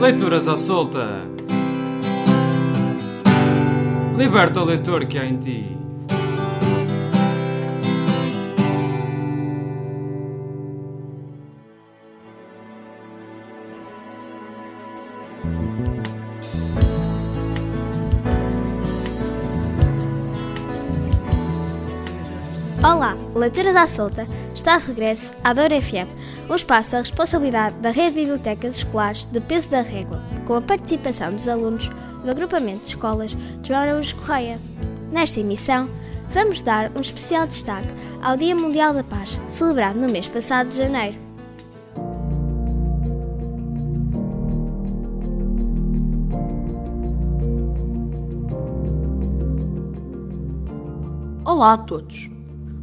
Leituras à solta. Liberta o leitor que há em ti. Leituras à Solta está de regresso à Doura FM, um espaço da responsabilidade da Rede de Bibliotecas Escolares de Peso da Régua, com a participação dos alunos do agrupamento de escolas de Araújo Correia. Nesta emissão, vamos dar um especial destaque ao Dia Mundial da Paz, celebrado no mês passado de janeiro. Olá a todos!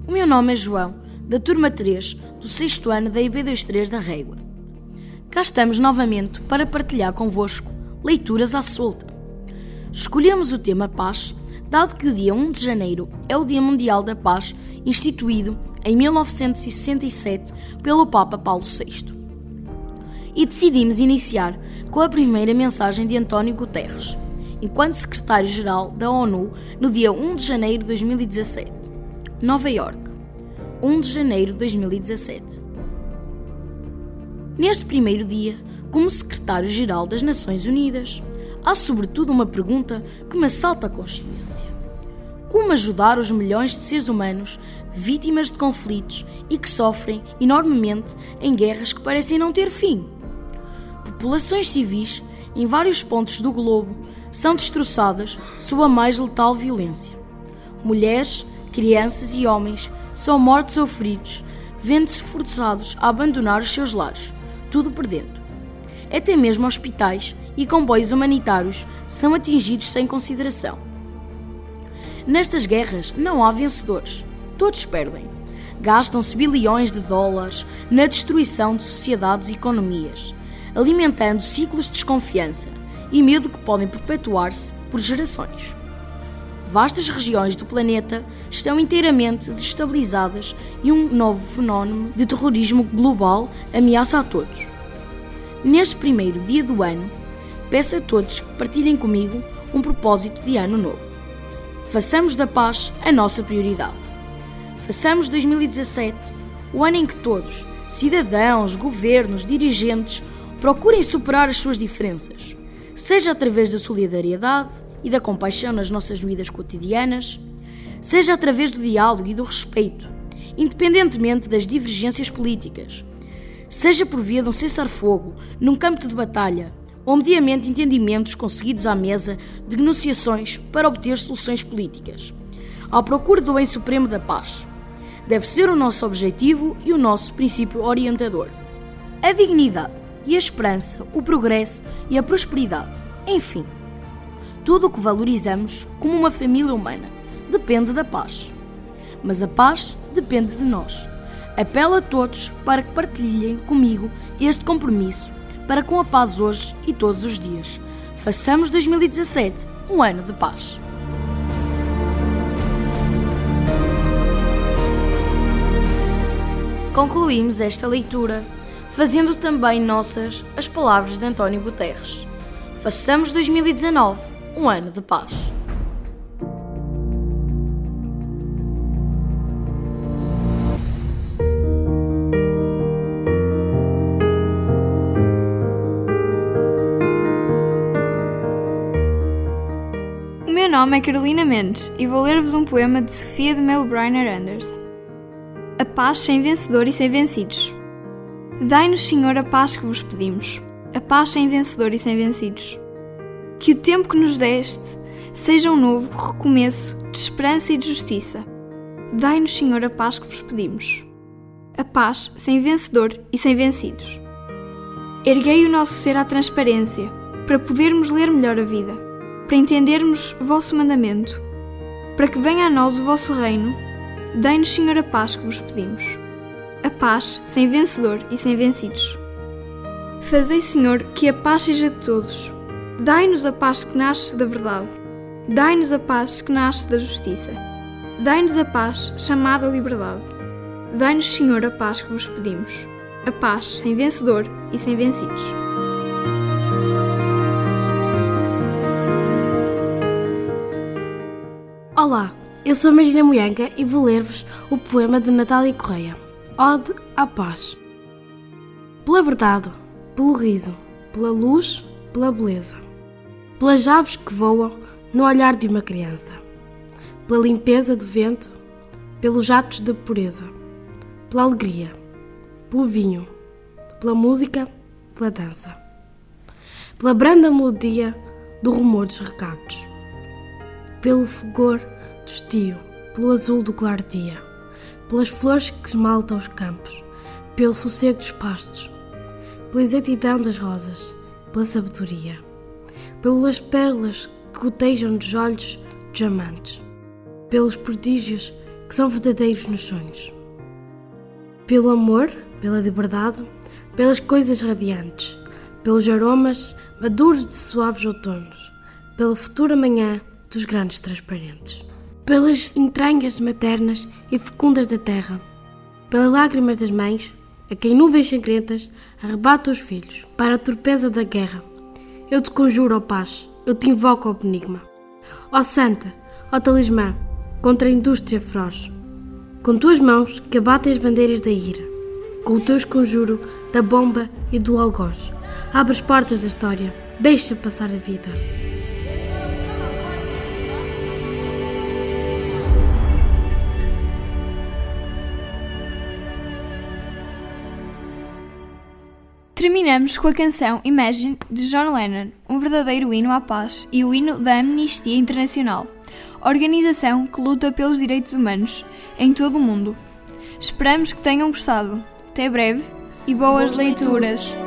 O meu nome é João, da turma 3 do 6 ano da IB23 da Régua. Cá estamos novamente para partilhar convosco leituras à solta. Escolhemos o tema Paz, dado que o dia 1 de janeiro é o Dia Mundial da Paz, instituído em 1967 pelo Papa Paulo VI. E decidimos iniciar com a primeira mensagem de António Guterres, enquanto secretário-geral da ONU no dia 1 de janeiro de 2017. Nova York, 1 de janeiro de 2017. Neste primeiro dia, como secretário-geral das Nações Unidas, há sobretudo uma pergunta que me assalta a consciência: como ajudar os milhões de seres humanos vítimas de conflitos e que sofrem enormemente em guerras que parecem não ter fim? Populações civis em vários pontos do globo são destroçadas sob a mais letal violência. Mulheres, crianças e homens são mortos ou feridos, vendo-se forçados a abandonar os seus lares, tudo perdendo. Até mesmo hospitais e comboios humanitários são atingidos sem consideração. Nestas guerras não há vencedores, todos perdem. Gastam-se bilhões de dólares na destruição de sociedades e economias, alimentando ciclos de desconfiança e medo que podem perpetuar-se por gerações vastas regiões do planeta estão inteiramente destabilizadas e um novo fenómeno de terrorismo global ameaça a todos. Neste primeiro dia do ano, peço a todos que partilhem comigo um propósito de ano novo. Façamos da paz a nossa prioridade. Façamos 2017 o ano em que todos, cidadãos, governos, dirigentes, procurem superar as suas diferenças, seja através da solidariedade, e da compaixão nas nossas vidas cotidianas, seja através do diálogo e do respeito, independentemente das divergências políticas, seja por via de um cessar-fogo num campo de batalha ou mediamente entendimentos conseguidos à mesa de negociações para obter soluções políticas, à procura do bem supremo da paz. Deve ser o nosso objetivo e o nosso princípio orientador. A dignidade e a esperança, o progresso e a prosperidade, enfim, tudo o que valorizamos como uma família humana depende da paz. Mas a paz depende de nós. Apelo a todos para que partilhem comigo este compromisso para com a paz hoje e todos os dias. Façamos 2017 um ano de paz. Concluímos esta leitura fazendo também nossas as palavras de António Guterres. Façamos 2019 um ano de paz. O meu nome é Carolina Mendes e vou ler-vos um poema de Sofia de Melbriner Anderson. A paz sem vencedor e sem vencidos. Dai-nos, Senhor, a paz que vos pedimos, a paz sem vencedor e sem vencidos. Que o tempo que nos deste seja um novo recomeço de esperança e de justiça. Dai-nos, Senhor, a paz que vos pedimos. A paz sem vencedor e sem vencidos. Erguei o nosso ser à transparência, para podermos ler melhor a vida, para entendermos vosso mandamento, para que venha a nós o vosso reino. Dai-nos, Senhor, a paz que vos pedimos. A paz sem vencedor e sem vencidos. Fazei, Senhor, que a paz seja de todos, Dai-nos a paz que nasce da verdade. Dai-nos a paz que nasce da justiça. Dai-nos a paz chamada liberdade. Dai-nos, Senhor, a paz que vos pedimos. A paz sem vencedor e sem vencidos. Olá, eu sou Marina Moianca e vou ler-vos o poema de Natália Correia, Ode à Paz. Pela verdade, pelo riso, pela luz, pela beleza pelas aves que voam no olhar de uma criança, pela limpeza do vento, pelos atos de pureza, pela alegria, pelo vinho, pela música, pela dança, pela branda melodia do rumor dos recados pelo fulgor do estio, pelo azul do claro dia, pelas flores que esmaltam os campos, pelo sossego dos pastos, pela exatidão das rosas, pela sabedoria, pelas pérolas que gotejam dos olhos dos amantes, pelos prodígios que são verdadeiros nos sonhos, pelo amor, pela liberdade, pelas coisas radiantes, pelos aromas maduros de suaves outonos, pela futura manhã dos grandes transparentes. Pelas entranhas maternas e fecundas da terra, pelas lágrimas das mães, a quem nuvens sangrentas arrebata os filhos, para a torpeza da guerra. Eu te conjuro, ó paz, eu te invoco, ó benigma. Ó santa, ó talismã, contra a indústria feroz. Com tuas mãos que abatem as bandeiras da ira, com o teu conjuro da bomba e do algoz. Abre as portas da história, deixa passar a vida. Terminamos com a canção Imagine de John Lennon, um verdadeiro hino à paz e o hino da Amnistia Internacional, organização que luta pelos direitos humanos em todo o mundo. Esperamos que tenham gostado. Até breve e boas, boas leituras. Imagina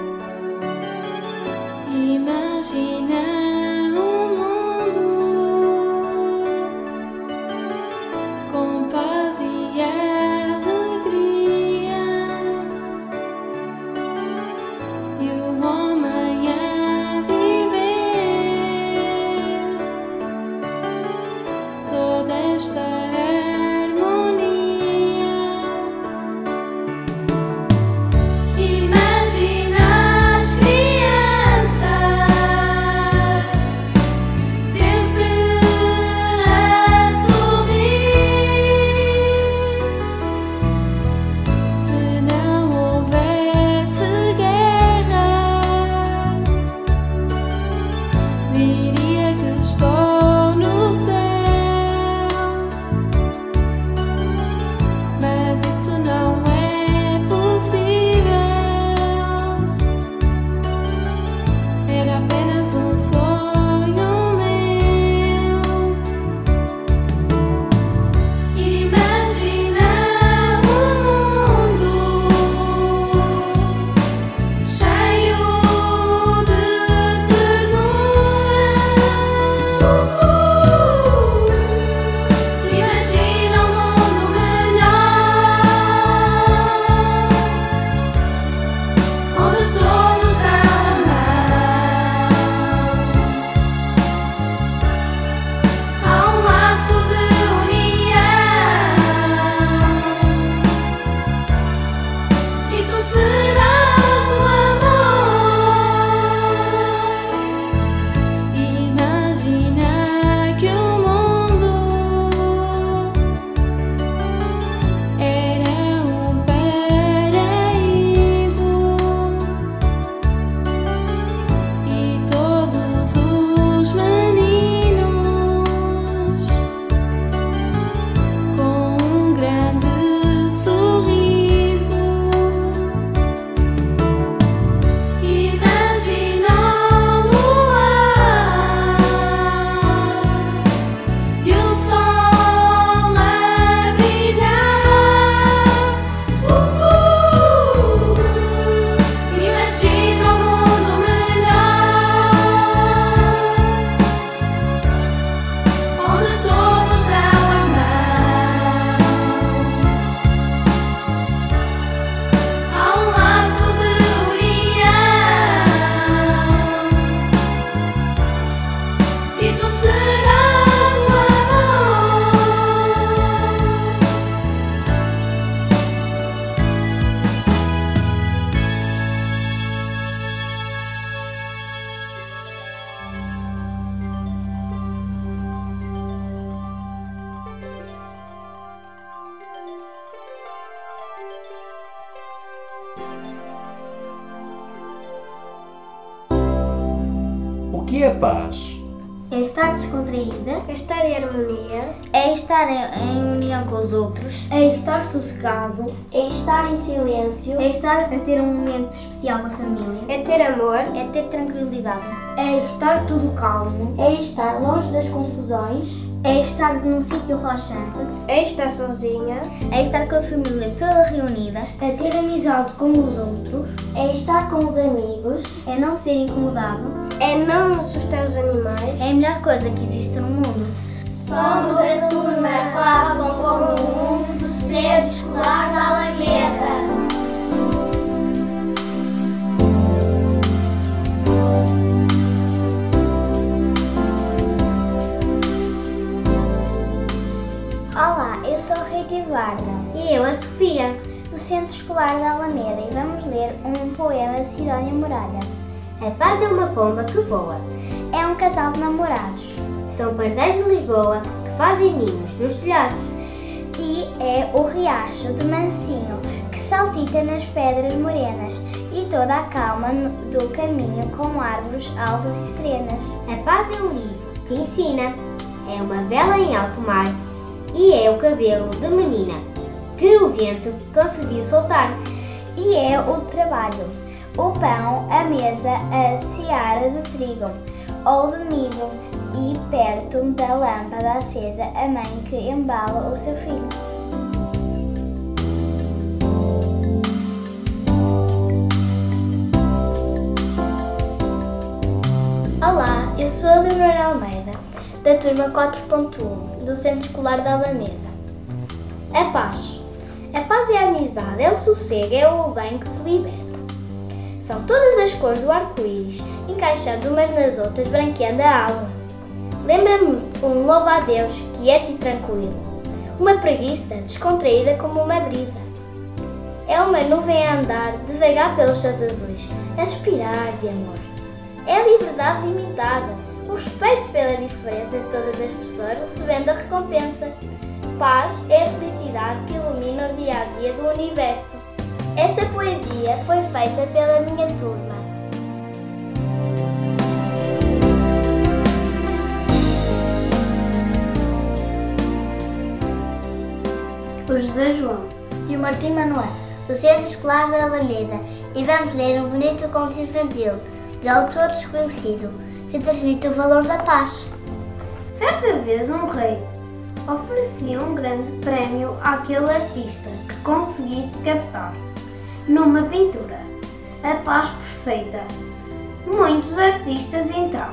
paz? É estar descontraída, É estar em harmonia, é estar em, união com os outros, é estar sossegado, é estar em silêncio, é estar a ter um momento especial com a família, é ter amor, é ter tranquilidade, é estar tudo calmo, é estar longe das confusões, é estar num sítio relaxante, é estar sozinha, é estar com a família toda reunida, é ter amizade com os outros, é estar com os amigos, é não ser incomodado, é não assustar os animais, é a melhor coisa que existe no mundo. Somos a turma 4.1 do Centro Escolar da Alameda. Olá, eu sou a Rita Eduarda E eu, a Sofia. Centro Escolar da Alameda e vamos ler um poema de Sidónia Muralha. A paz é uma pomba que voa. É um casal de namorados São pardais de Lisboa que fazem ninhos nos telhados. e é o riacho de Mansinho que saltita nas pedras morenas e toda a calma do caminho com árvores altas e serenas. A paz é um livro que ensina. É uma vela em alto mar. E é o cabelo de menina que o vento conseguiu soltar. E é o trabalho, o pão, a mesa, a seara de trigo ou de milho e perto da lâmpada acesa a mãe que embala o seu filho. Olá, eu sou a Leonora Almeida, da turma 4.1 do Centro Escolar da Alameda. A paz. A paz é a amizade, é o sossego, é o bem que se liberta. São todas as cores do arco-íris, encaixando umas nas outras, branqueando a alma. Lembra-me um louvo a Deus, quieto e tranquilo. Uma preguiça, descontraída como uma brisa. É uma nuvem a andar devagar pelos céus azuis, a respirar de amor. É a liberdade limitada, o respeito pela diferença de todas as pessoas recebendo a recompensa. Paz é a felicidade que ilumina o dia a dia do universo. Esta poesia foi feita pela minha turma. O José João e o Martim Manuel. do Centro Escolar da Alameda e vamos ler um bonito conto infantil de autor desconhecido que transmite o valor da paz. Certa vez um rei oferecia um grande prémio àquele artista que conseguisse captar numa pintura a paz perfeita. Muitos artistas então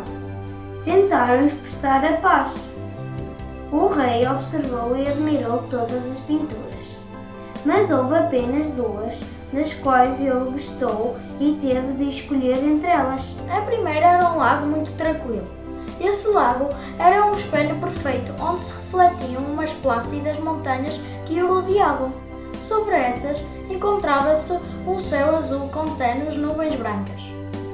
tentaram expressar a paz. O rei observou e admirou todas as pinturas, mas houve apenas duas das quais ele gostou e teve de escolher entre elas. A primeira era um lago muito tranquilo. Esse lago era um espelho perfeito onde se refletiam umas plácidas montanhas que o rodeavam. Sobre essas encontrava-se um céu azul com tênues nuvens brancas.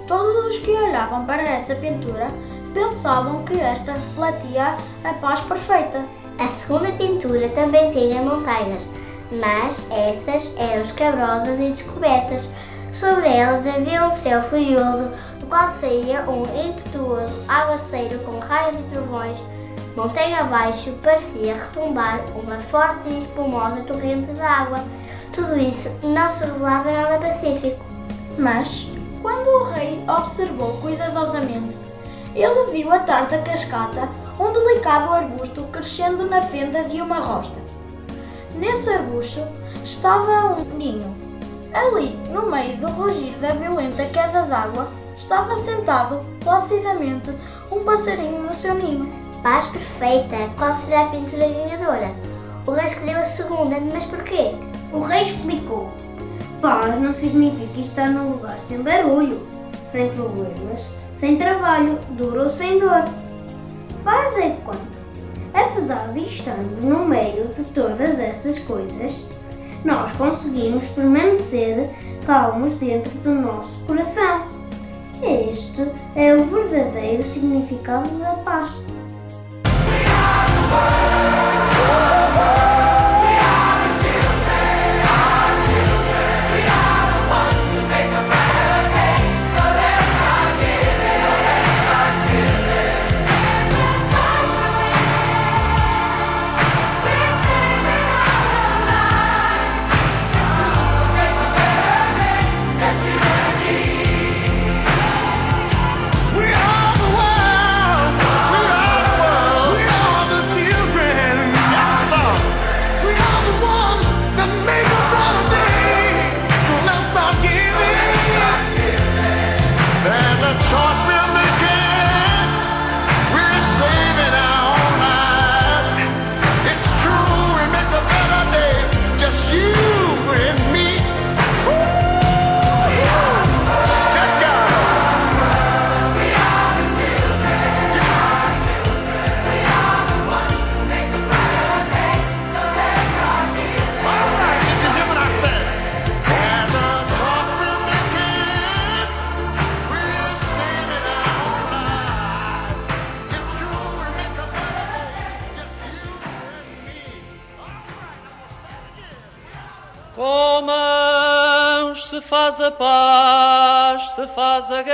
Todos os que olhavam para essa pintura pensavam que esta refletia a paz perfeita. A segunda pintura também tinha montanhas, mas essas eram escabrosas e descobertas. Sobre elas havia um céu furioso, saía um impetuoso aguaceiro com raios e trovões. Montanha abaixo parecia retumbar uma forte e espumosa torrente de água. Tudo isso não se revelava nada pacífico. Mas, quando o rei observou cuidadosamente, ele viu a tarta cascata um delicado arbusto crescendo na fenda de uma rosta. Nesse arbusto estava um ninho. Ali, no meio do rugir da violenta queda d'água, estava sentado placidamente um passarinho no seu ninho. Paz perfeita, qual será a pintura ganhadora? O rei escolheu a segunda, mas porquê? O rei explicou: Paz não significa estar num lugar sem barulho, sem problemas, sem trabalho, duro ou sem dor. Paz é quando, apesar de estarmos no meio de todas essas coisas, nós conseguimos permanecer calmos dentro do nosso coração. Este é o verdadeiro significado da paz. Faz a paz, se faz a guerra.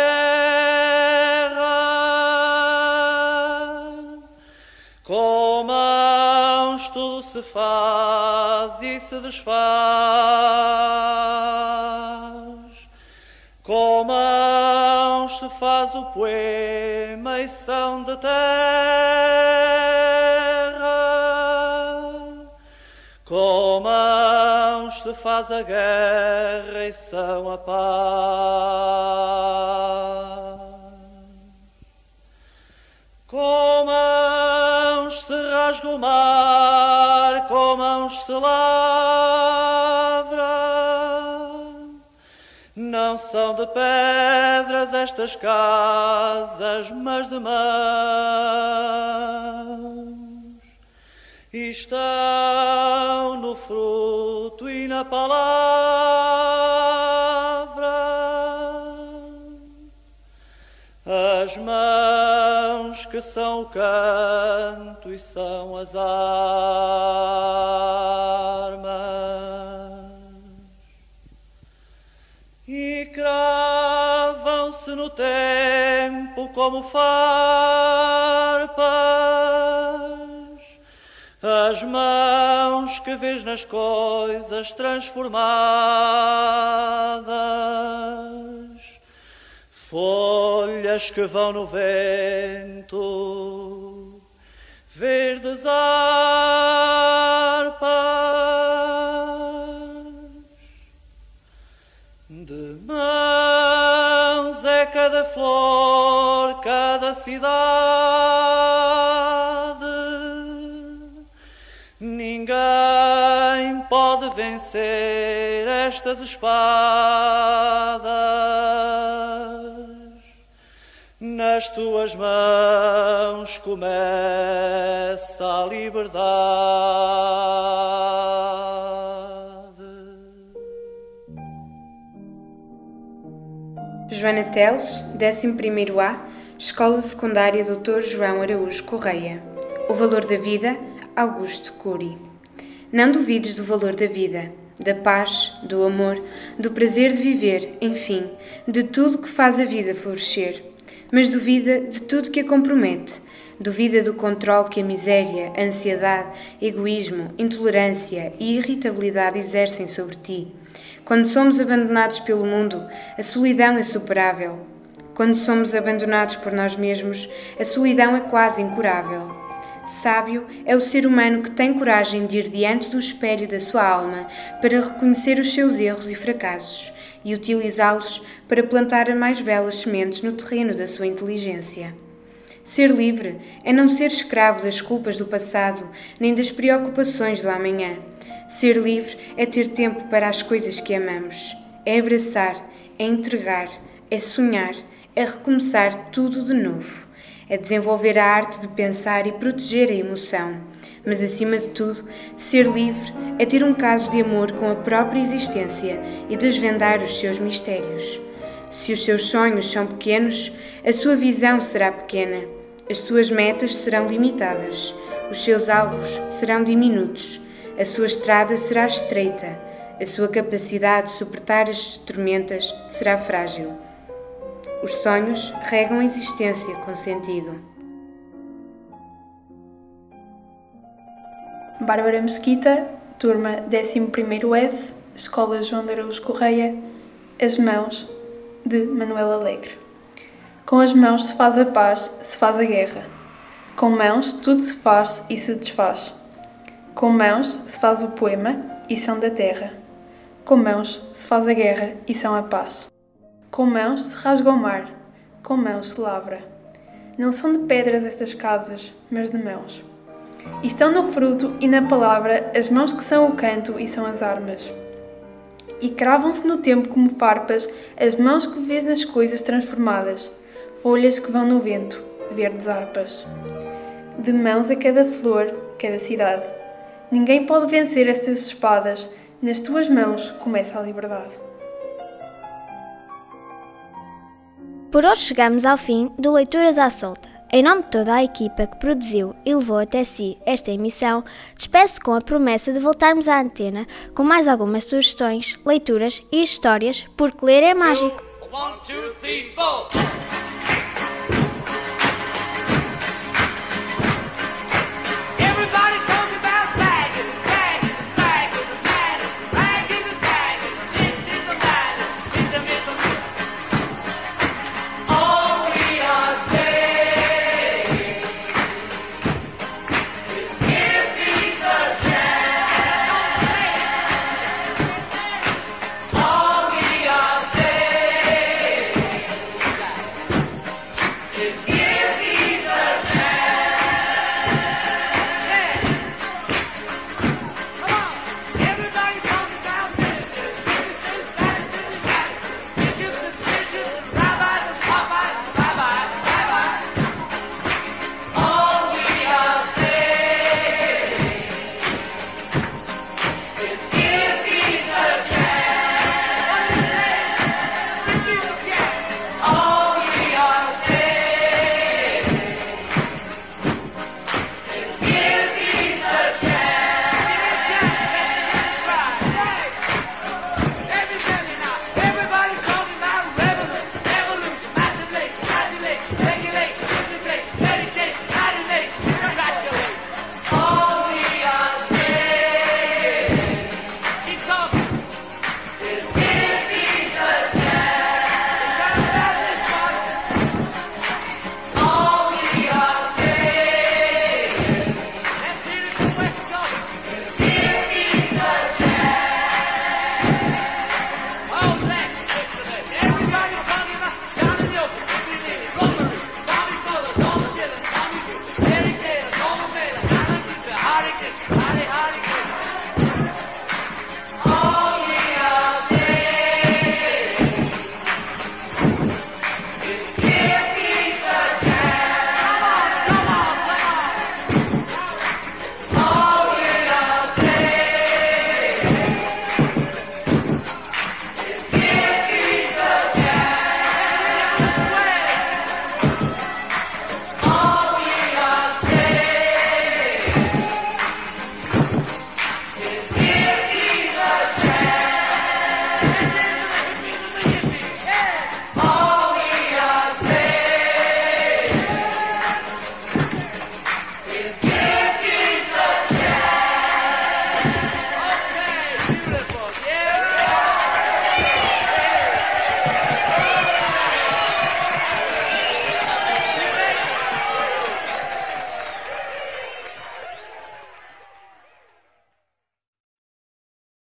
Com mãos tudo se faz e se desfaz. Com mãos se faz o poema e são de terra. Se faz a guerra e são a paz. Com mãos se rasga o mar, com mãos se lavra. Não são de pedras estas casas, mas de mãos. E estão no fruto e na palavra. As mãos que são o canto e são as armas. E cravam-se no tempo como farpas. As mãos que vês nas coisas transformadas folhas que vão no vento, verdes harpas. De mãos é cada flor, cada cidade. Vencer estas espadas. Nas tuas mãos começa a liberdade. Joana Teles, 11º A, Escola Secundária Dr. João Araújo Correia. O valor da vida, Augusto Cury. Não duvides do valor da vida, da paz, do amor, do prazer de viver, enfim, de tudo que faz a vida florescer. Mas duvida de tudo que a compromete. Duvida do controle que a miséria, a ansiedade, egoísmo, intolerância e irritabilidade exercem sobre ti. Quando somos abandonados pelo mundo, a solidão é superável. Quando somos abandonados por nós mesmos, a solidão é quase incurável. Sábio é o ser humano que tem coragem de ir diante do espelho da sua alma para reconhecer os seus erros e fracassos e utilizá-los para plantar mais belas sementes no terreno da sua inteligência. Ser livre é não ser escravo das culpas do passado nem das preocupações do amanhã. Ser livre é ter tempo para as coisas que amamos. É abraçar, é entregar, é sonhar, é recomeçar tudo de novo. É desenvolver a arte de pensar e proteger a emoção. Mas, acima de tudo, ser livre é ter um caso de amor com a própria existência e desvendar os seus mistérios. Se os seus sonhos são pequenos, a sua visão será pequena, as suas metas serão limitadas, os seus alvos serão diminutos, a sua estrada será estreita, a sua capacidade de suportar as tormentas será frágil. Os sonhos regam a existência com sentido. Bárbara Mesquita, turma 11º F, Escola João de Araújo Correia, As Mãos, de Manuel Alegre. Com as mãos se faz a paz, se faz a guerra. Com mãos tudo se faz e se desfaz. Com mãos se faz o poema e são da terra. Com mãos se faz a guerra e são a paz. Com mãos se rasga o mar, com mãos se lavra. Não são de pedras estas casas, mas de mãos. Estão no fruto e na palavra as mãos que são o canto e são as armas. E cravam-se no tempo como farpas as mãos que vês nas coisas transformadas, folhas que vão no vento, verdes harpas. De mãos a cada flor, cada cidade. Ninguém pode vencer estas espadas, nas tuas mãos começa a liberdade. Por hoje chegamos ao fim do Leituras à Solta. Em nome de toda a equipa que produziu e levou até si esta emissão, despeço com a promessa de voltarmos à antena com mais algumas sugestões, leituras e histórias, porque ler é mágico. One, two, three.